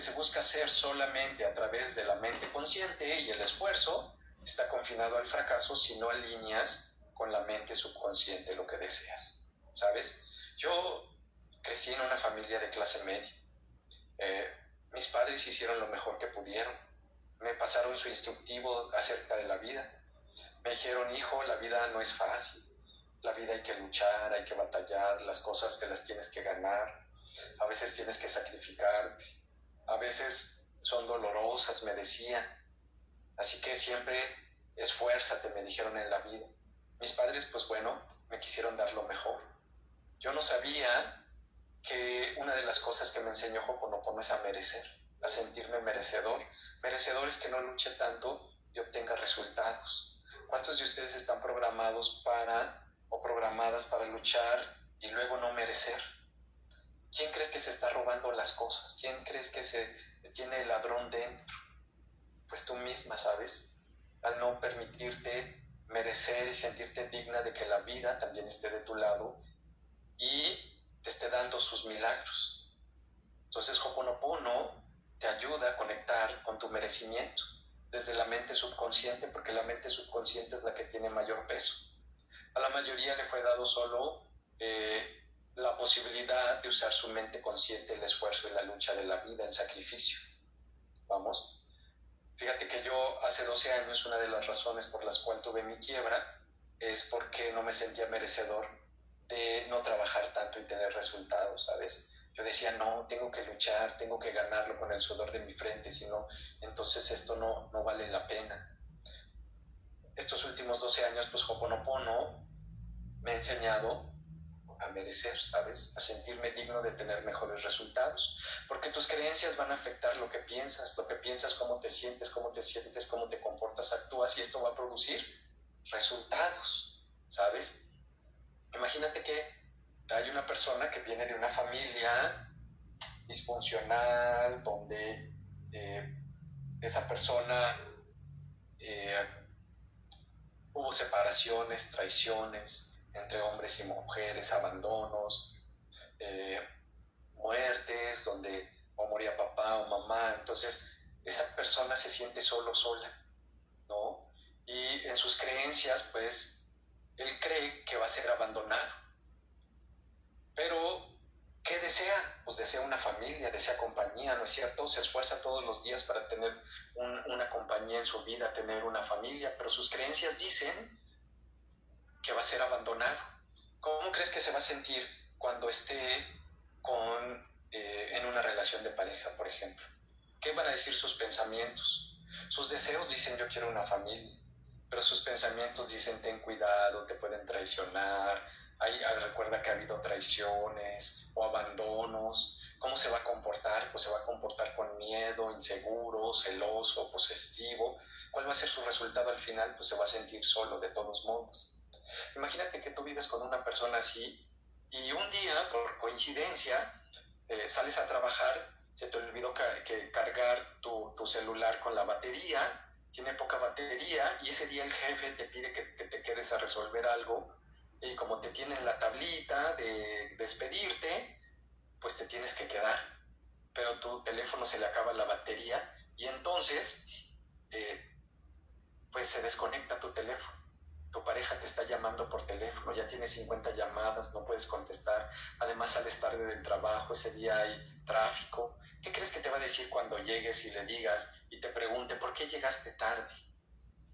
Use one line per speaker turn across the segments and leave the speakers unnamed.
se busca hacer solamente a través de la mente consciente y el esfuerzo está confinado al fracaso si no alineas con la mente subconsciente lo que deseas. ¿Sabes? Yo crecí en una familia de clase media. Eh, mis padres hicieron lo mejor que pudieron. Me pasaron su instructivo acerca de la vida. Me dijeron, hijo, la vida no es fácil. La vida hay que luchar, hay que batallar, las cosas te las tienes que ganar. A veces tienes que sacrificarte. A veces son dolorosas, me decían. Así que siempre esfuérzate, me dijeron en la vida. Mis padres, pues bueno, me quisieron dar lo mejor. Yo no sabía que una de las cosas que me enseñó Hoponopono es a merecer, a sentirme merecedor. Merecedor es que no luche tanto y obtenga resultados. ¿Cuántos de ustedes están programados para o programadas para luchar y luego no merecer? ¿Quién crees que se está robando las cosas? ¿Quién crees que se tiene el ladrón dentro? Pues tú misma, ¿sabes? Al no permitirte merecer y sentirte digna de que la vida también esté de tu lado y te esté dando sus milagros. Entonces Hoponopono te ayuda a conectar con tu merecimiento desde la mente subconsciente, porque la mente subconsciente es la que tiene mayor peso. A la mayoría le fue dado solo eh, la posibilidad de usar su mente consciente, el esfuerzo y la lucha de la vida, el sacrificio. Vamos. Fíjate que yo hace 12 años una de las razones por las cuales tuve mi quiebra es porque no me sentía merecedor de no trabajar tanto y tener resultados, ¿sabes? Yo decía, no, tengo que luchar, tengo que ganarlo con el sudor de mi frente, si no, entonces esto no, no vale la pena. Estos últimos 12 años, pues Hoponopono me ha enseñado a merecer, ¿sabes? A sentirme digno de tener mejores resultados. Porque tus creencias van a afectar lo que piensas, lo que piensas, cómo te sientes, cómo te sientes, cómo te comportas, actúas y esto va a producir resultados, ¿sabes? Imagínate que hay una persona que viene de una familia disfuncional, donde eh, esa persona eh, hubo separaciones, traiciones entre hombres y mujeres, abandonos, eh, muertes, donde o moría papá o mamá, entonces esa persona se siente solo, sola, ¿no? Y en sus creencias, pues, él cree que va a ser abandonado. Pero, ¿qué desea? Pues desea una familia, desea compañía, ¿no es cierto? Se esfuerza todos los días para tener una compañía en su vida, tener una familia, pero sus creencias dicen que va a ser abandonado. ¿Cómo crees que se va a sentir cuando esté con, eh, en una relación de pareja, por ejemplo? ¿Qué van a decir sus pensamientos? Sus deseos dicen yo quiero una familia pero sus pensamientos dicen ten cuidado, te pueden traicionar, Hay, ah, recuerda que ha habido traiciones o abandonos, ¿cómo se va a comportar? Pues se va a comportar con miedo, inseguro, celoso, posesivo. ¿Cuál va a ser su resultado al final? Pues se va a sentir solo de todos modos. Imagínate que tú vives con una persona así y un día, por coincidencia, eh, sales a trabajar, se te olvidó que cargar tu, tu celular con la batería tiene poca batería y ese día el jefe te pide que, te quedes a resolver algo y como te tiene en la tablita de despedirte, pues te tienes que quedar. Pero tu teléfono se le acaba la batería y entonces eh, pues se desconecta tu teléfono. Tu pareja te está llamando por teléfono, ya tienes 50 llamadas, no puedes contestar. Además sales tarde del trabajo, ese día hay tráfico. ¿Qué crees que te va a decir cuando llegues y le digas y te pregunte por qué llegaste tarde?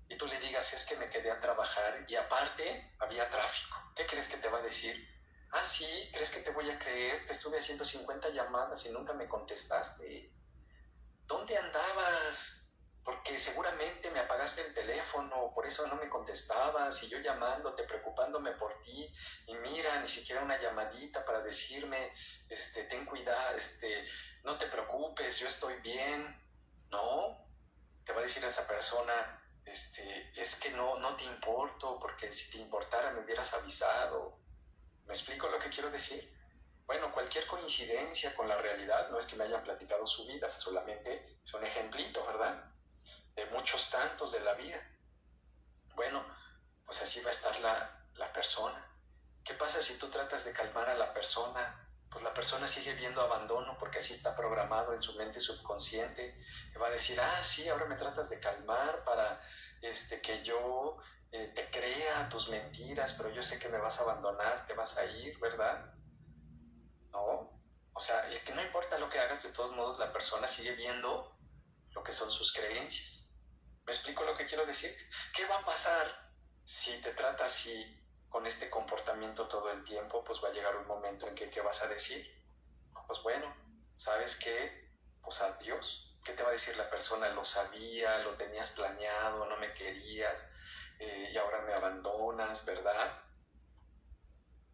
Y tú le digas, es que me quedé a trabajar y aparte había tráfico. ¿Qué crees que te va a decir? Ah, sí, ¿crees que te voy a creer? Te estuve haciendo 50 llamadas y nunca me contestaste. ¿Dónde andabas? Porque seguramente me apagaste el teléfono, por eso no me contestabas, y yo llamándote, preocupándome por ti, y mira, ni siquiera una llamadita para decirme, este, ten cuidado, este, no te preocupes, yo estoy bien, ¿no? Te va a decir a esa persona, este, es que no, no te importo, porque si te importara me hubieras avisado. ¿Me explico lo que quiero decir? Bueno, cualquier coincidencia con la realidad no es que me hayan platicado su vida, solamente es un ejemplito, ¿verdad? De muchos tantos de la vida. Bueno, pues así va a estar la, la persona. ¿Qué pasa si tú tratas de calmar a la persona pues la persona sigue viendo abandono porque así está programado en su mente subconsciente y va a decir, ah, sí, ahora me tratas de calmar para este, que yo eh, te crea tus mentiras, pero yo sé que me vas a abandonar, te vas a ir, ¿verdad? ¿No? O sea, y que no importa lo que hagas, de todos modos la persona sigue viendo lo que son sus creencias. ¿Me explico lo que quiero decir? ¿Qué va a pasar si te trata así con este comportamiento todo el tiempo? Pues va a llegar un momento en que ¿qué vas a decir? Pues bueno, ¿sabes qué? Pues adiós. ¿Qué te va a decir la persona? Lo sabía, lo tenías planeado, no me querías, eh, y ahora me abandonas, ¿verdad?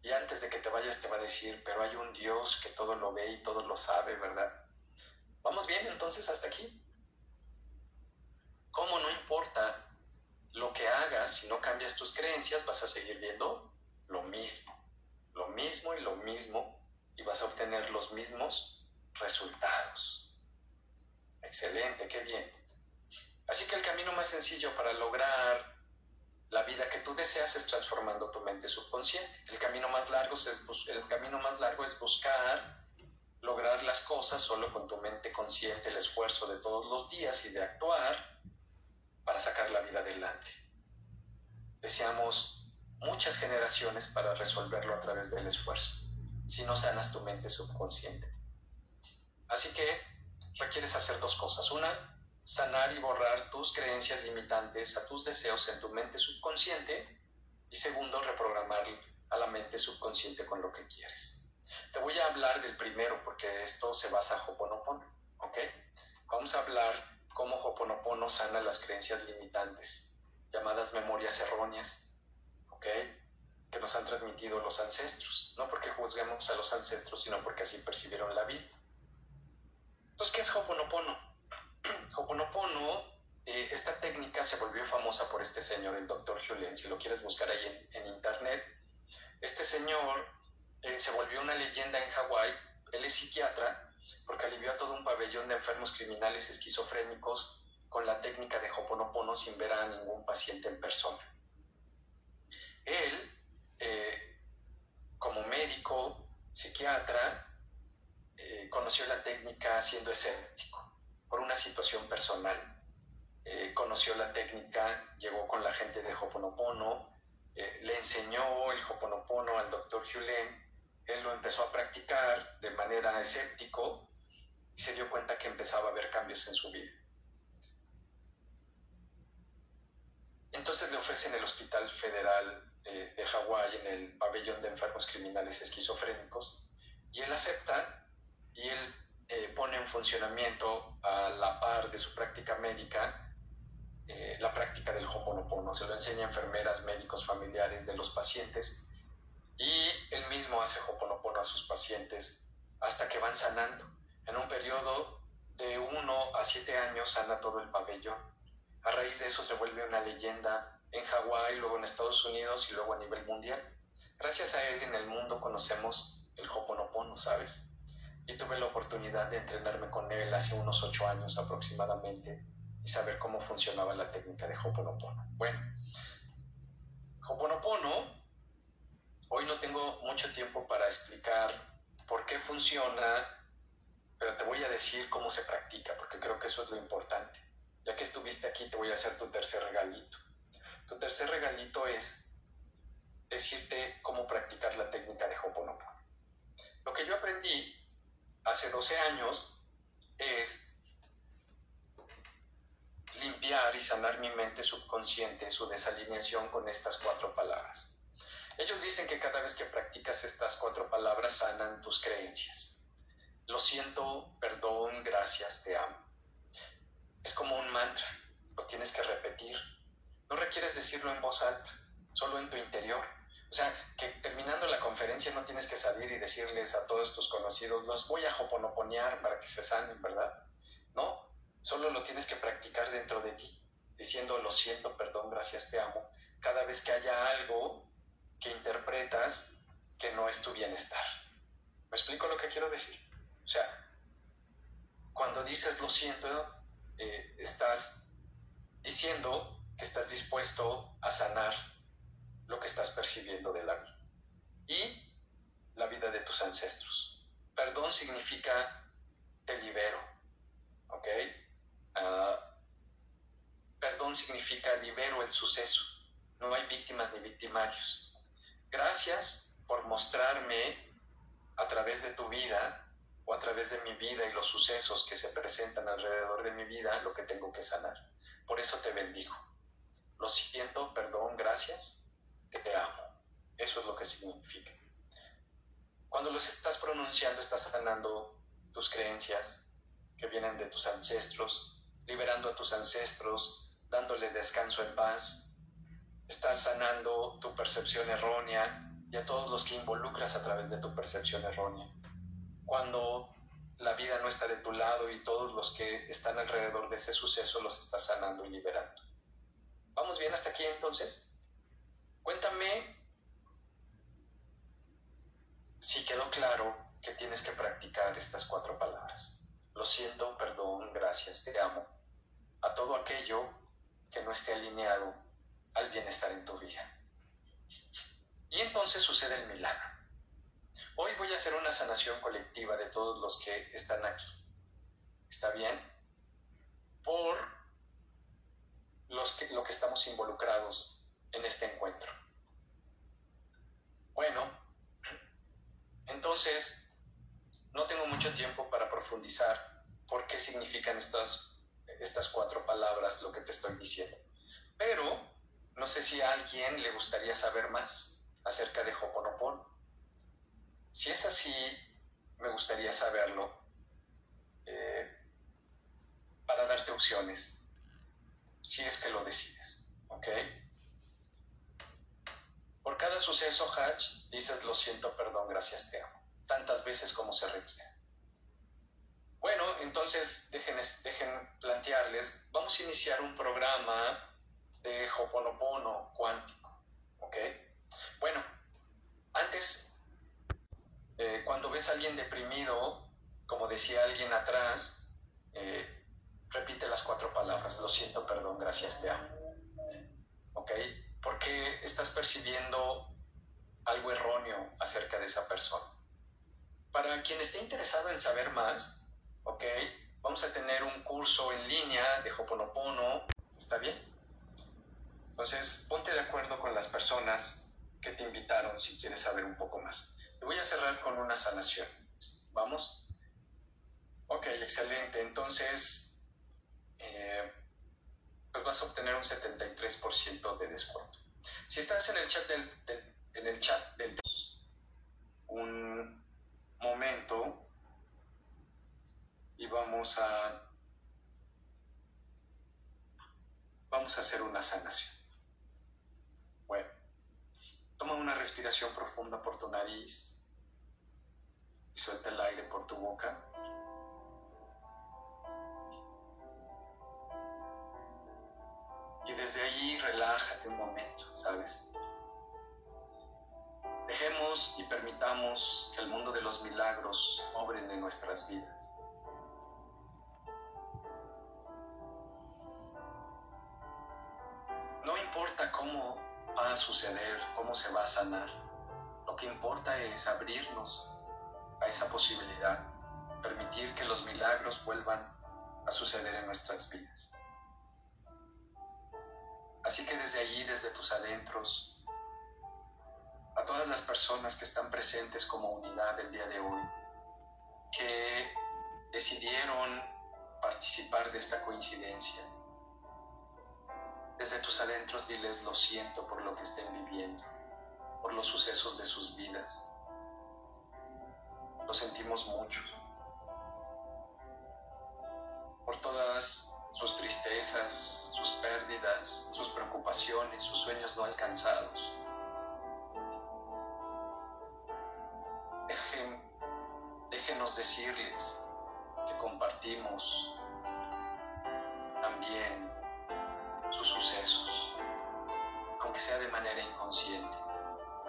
Y antes de que te vayas te va a decir, pero hay un Dios que todo lo ve y todo lo sabe, ¿verdad? ¿Vamos bien entonces hasta aquí? ¿Cómo no importa si no cambias tus creencias, vas a seguir viendo lo mismo, lo mismo y lo mismo, y vas a obtener los mismos resultados. Excelente, qué bien. Así que el camino más sencillo para lograr la vida que tú deseas es transformando tu mente subconsciente. El camino más largo es, el camino más largo es buscar lograr las cosas solo con tu mente consciente, el esfuerzo de todos los días y de actuar para sacar la vida adelante. Deseamos muchas generaciones para resolverlo a través del esfuerzo, si no sanas tu mente subconsciente. Así que requieres hacer dos cosas. Una, sanar y borrar tus creencias limitantes a tus deseos en tu mente subconsciente y segundo, reprogramar a la mente subconsciente con lo que quieres. Te voy a hablar del primero porque esto se basa en Hoponopono, ¿ok? Vamos a hablar cómo Hoponopono sana las creencias limitantes, llamadas memorias erróneas, ¿ok? Que nos han transmitido los ancestros, no porque juzguemos a los ancestros, sino porque así percibieron la vida. Entonces, ¿qué es Hoponopono? Hoponopono, eh, esta técnica se volvió famosa por este señor, el doctor Julien, si lo quieres buscar ahí en, internet. Este señor eh, se volvió una leyenda en Hawái, él es psiquiatra, porque alivió a todo un pabellón de enfermos criminales esquizofrénicos con la técnica de Hoponopono sin ver a ningún paciente en persona. Él, eh, como médico, psiquiatra, conoció la técnica siendo escéptico por una situación personal. Eh, conoció la técnica, llegó con la gente de Hoponopono, eh, le enseñó el Hoponopono al doctor Hulen, él lo empezó a practicar de manera escéptico y se dio cuenta que empezaba a haber cambios en su vida. Entonces le ofrecen el Hospital Federal eh, de Hawái en el pabellón de enfermos criminales esquizofrénicos y él acepta y él eh, pone en funcionamiento a la par de su práctica médica eh, la práctica del Hoponopono. Se lo enseña enfermeras, médicos, familiares de los pacientes y él mismo hace Hoponopono a sus pacientes hasta que van sanando. En un periodo de uno a siete años sana todo el pabellón. A raíz de eso se vuelve una leyenda en Hawái, luego en Estados Unidos y luego a nivel mundial. Gracias a él en el mundo conocemos el Hoponopono, ¿sabes? y tuve la oportunidad de entrenarme con él hace unos ocho años aproximadamente y saber cómo funcionaba la técnica de Hoponopono. Bueno, Hoponopono, hoy no tengo mucho tiempo para explicar por qué funciona, pero te voy a decir cómo se practica, porque creo que eso es lo importante. Ya que estuviste aquí, te voy a hacer tu tercer regalito. Tu tercer regalito es decirte cómo practicar la técnica de Hoponopono. Lo que yo aprendí hace 12 años es limpiar y sanar mi mente subconsciente, su desalineación con estas cuatro palabras. Ellos dicen que cada vez que practicas estas cuatro palabras sanan tus creencias. Lo siento, perdón, gracias, te amo. Es como un mantra, lo tienes que repetir. No requieres decirlo en voz alta, solo en tu interior o sea, que terminando la conferencia no tienes que salir y decirles a todos tus conocidos, los voy a hoponoponear para que se sanen, ¿verdad? No, solo lo tienes que practicar dentro de ti, diciendo lo siento, perdón, gracias, te amo, cada vez que haya algo que interpretas que no es tu bienestar. ¿Me explico lo que quiero decir? O sea, cuando dices lo siento, eh, estás diciendo que estás dispuesto a sanar lo que estás percibiendo de la vida y la vida de tus ancestros. perdón significa te libero, ¿ok? Ah, perdón significa libero el suceso. No hay víctimas ni victimarios. Gracias por mostrarme a través de tu vida o a través de mi vida y los sucesos que se presentan alrededor de mi vida lo que tengo que sanar. Por eso te bendigo. Lo siento, perdón, gracias, te amo. Eso es lo que significa. Cuando los estás pronunciando, estás sanando tus creencias que vienen de tus ancestros, liberando a tus ancestros, dándole descanso en paz. Estás sanando tu percepción errónea y a todos los que involucras a través de tu percepción errónea. Cuando la vida no está de tu lado y todos los que están alrededor de ese suceso los estás sanando y liberando. ¿Vamos bien hasta aquí entonces? Cuéntame si quedó claro que tienes que practicar estas cuatro palabras. Lo siento, perdón, gracias, te amo. A todo aquello que no esté alineado al bienestar en tu vida. Y entonces sucede el milagro. Hoy voy a hacer una sanación colectiva de todos los que están aquí. ¿Está bien? Por los que, lo que estamos involucrados en este encuentro. Bueno, entonces, no tengo mucho tiempo para profundizar por qué significan estas, estas cuatro palabras, lo que te estoy diciendo. Pero no sé si a alguien le gustaría saber más acerca de Hoponopono. Si es así, me gustaría saberlo eh, para darte opciones, si es que lo decides. ¿Ok? Por cada suceso, Hatch, dices lo siento, perdón, gracias, te amo, tantas veces como se requiere. Bueno, entonces dejen, dejen plantearles, vamos a iniciar un programa de Hoponopono cuántico, ¿ok? Bueno, antes, eh, cuando ves a alguien deprimido, como decía alguien atrás, eh, repite las cuatro palabras, lo siento, perdón, gracias, te amo, ¿ok? porque estás percibiendo algo erróneo acerca de esa persona. Para quien esté interesado en saber más, ok, vamos a tener un curso en línea de Hoponopono, ¿está bien? Entonces, ponte de acuerdo con las personas que te invitaron si quieres saber un poco más. Voy a cerrar con una sanación. ¿Vamos? Ok, excelente. Entonces, eh, pues vas a obtener un 73% de descuento. Si estás en el chat del, en el chat del un momento y vamos a vamos a hacer una sanación. Toma una respiración profunda por tu nariz y suelta el aire por tu boca. Y desde allí relájate un momento, ¿sabes? Dejemos y permitamos que el mundo de los milagros obren en nuestras vidas. No importa cómo va a suceder, se va a sanar. Lo que importa es abrirnos a esa posibilidad, permitir que los milagros vuelvan a suceder en nuestras vidas. Así que desde allí, desde tus adentros, a todas las personas que están presentes como unidad el día de hoy, que decidieron participar de esta coincidencia, desde tus adentros diles lo siento por lo que estén viviendo, por los sucesos de sus vidas. Lo sentimos mucho. Por todas sus tristezas, sus pérdidas, sus preocupaciones, sus sueños no alcanzados. déjenos decirles que compartimos también sus sucesos, aunque sea de manera inconsciente.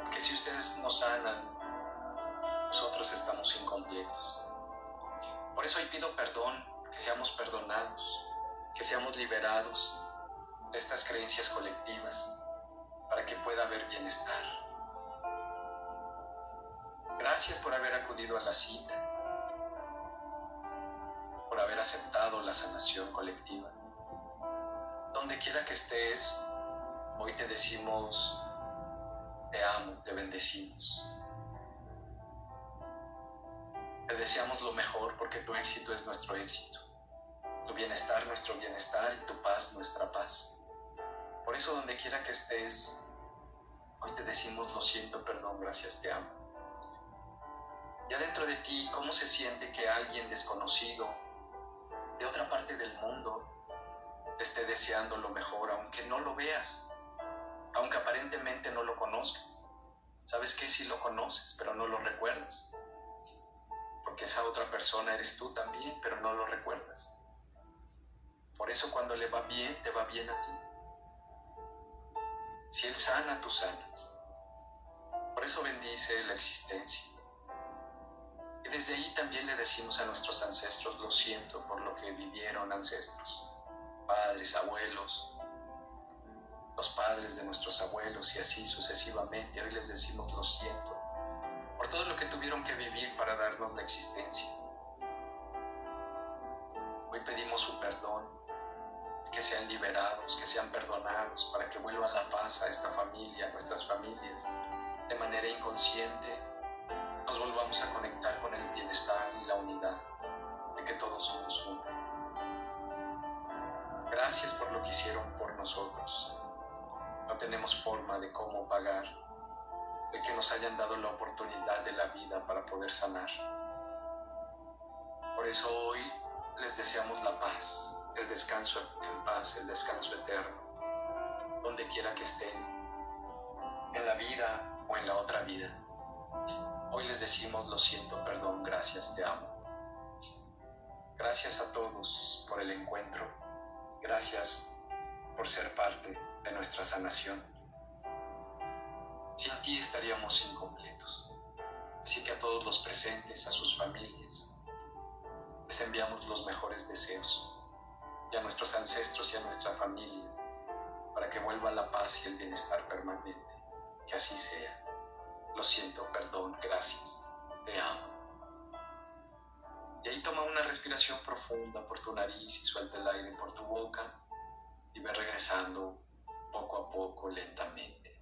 Porque si ustedes nos sanan, nosotros estamos incompletos. Por eso hoy pido perdón, que seamos perdonados, que seamos liberados de estas creencias colectivas para que pueda haber bienestar. Gracias por haber acudido a la cita. aceptado la sanación colectiva. Donde quiera que estés, hoy te decimos, te amo, te bendecimos. Te deseamos lo mejor porque tu éxito es nuestro éxito, tu bienestar nuestro bienestar y tu paz nuestra paz. Por eso donde quiera que estés, hoy te decimos lo siento, perdón, gracias, te amo. Y adentro de ti, ¿cómo se siente que alguien desconocido de otra parte del mundo te esté deseando lo mejor, aunque no lo veas, aunque aparentemente? ¿Sabes qué? Si lo conoces, pero no lo recuerdas. Porque esa otra persona eres tú también, pero no lo recuerdas. Por eso cuando le va bien, te va bien a ti. Si Él sana, tú sanas. Por eso bendice la existencia. Y desde ahí también le decimos a nuestros ancestros, lo siento por lo que vivieron ancestros, padres, abuelos, los padres de nuestros abuelos y así sucesivamente. Hoy les decimos lo siento por todo lo que tuvieron que vivir para darnos la existencia. Hoy pedimos su perdón, que sean liberados, que sean perdonados, para que vuelva la paz a esta familia, a nuestras familias, de manera inconsciente, nos volvamos a conectar con el bienestar y la unidad, de que todos somos uno. Gracias por lo que hicieron por nosotros. No tenemos forma de cómo pagar el que nos hayan dado la oportunidad de la vida para poder sanar. Por eso hoy les deseamos la paz, el descanso en paz, el descanso eterno, donde quiera que estén, en la vida o en la otra vida. Hoy les decimos lo siento, perdón, gracias, te amo. Gracias a todos por el encuentro. Gracias por ser parte de nuestra sanación. Sin ti estaríamos incompletos. Así que a todos los presentes, a sus familias, les enviamos los mejores deseos y a nuestros ancestros y a nuestra familia para que vuelva la paz y el bienestar permanente. Que así sea. Lo siento, perdón, gracias, te amo. Y ahí toma una respiración profunda por tu nariz y suelta el aire por tu boca y ve regresando poco a poco, lentamente.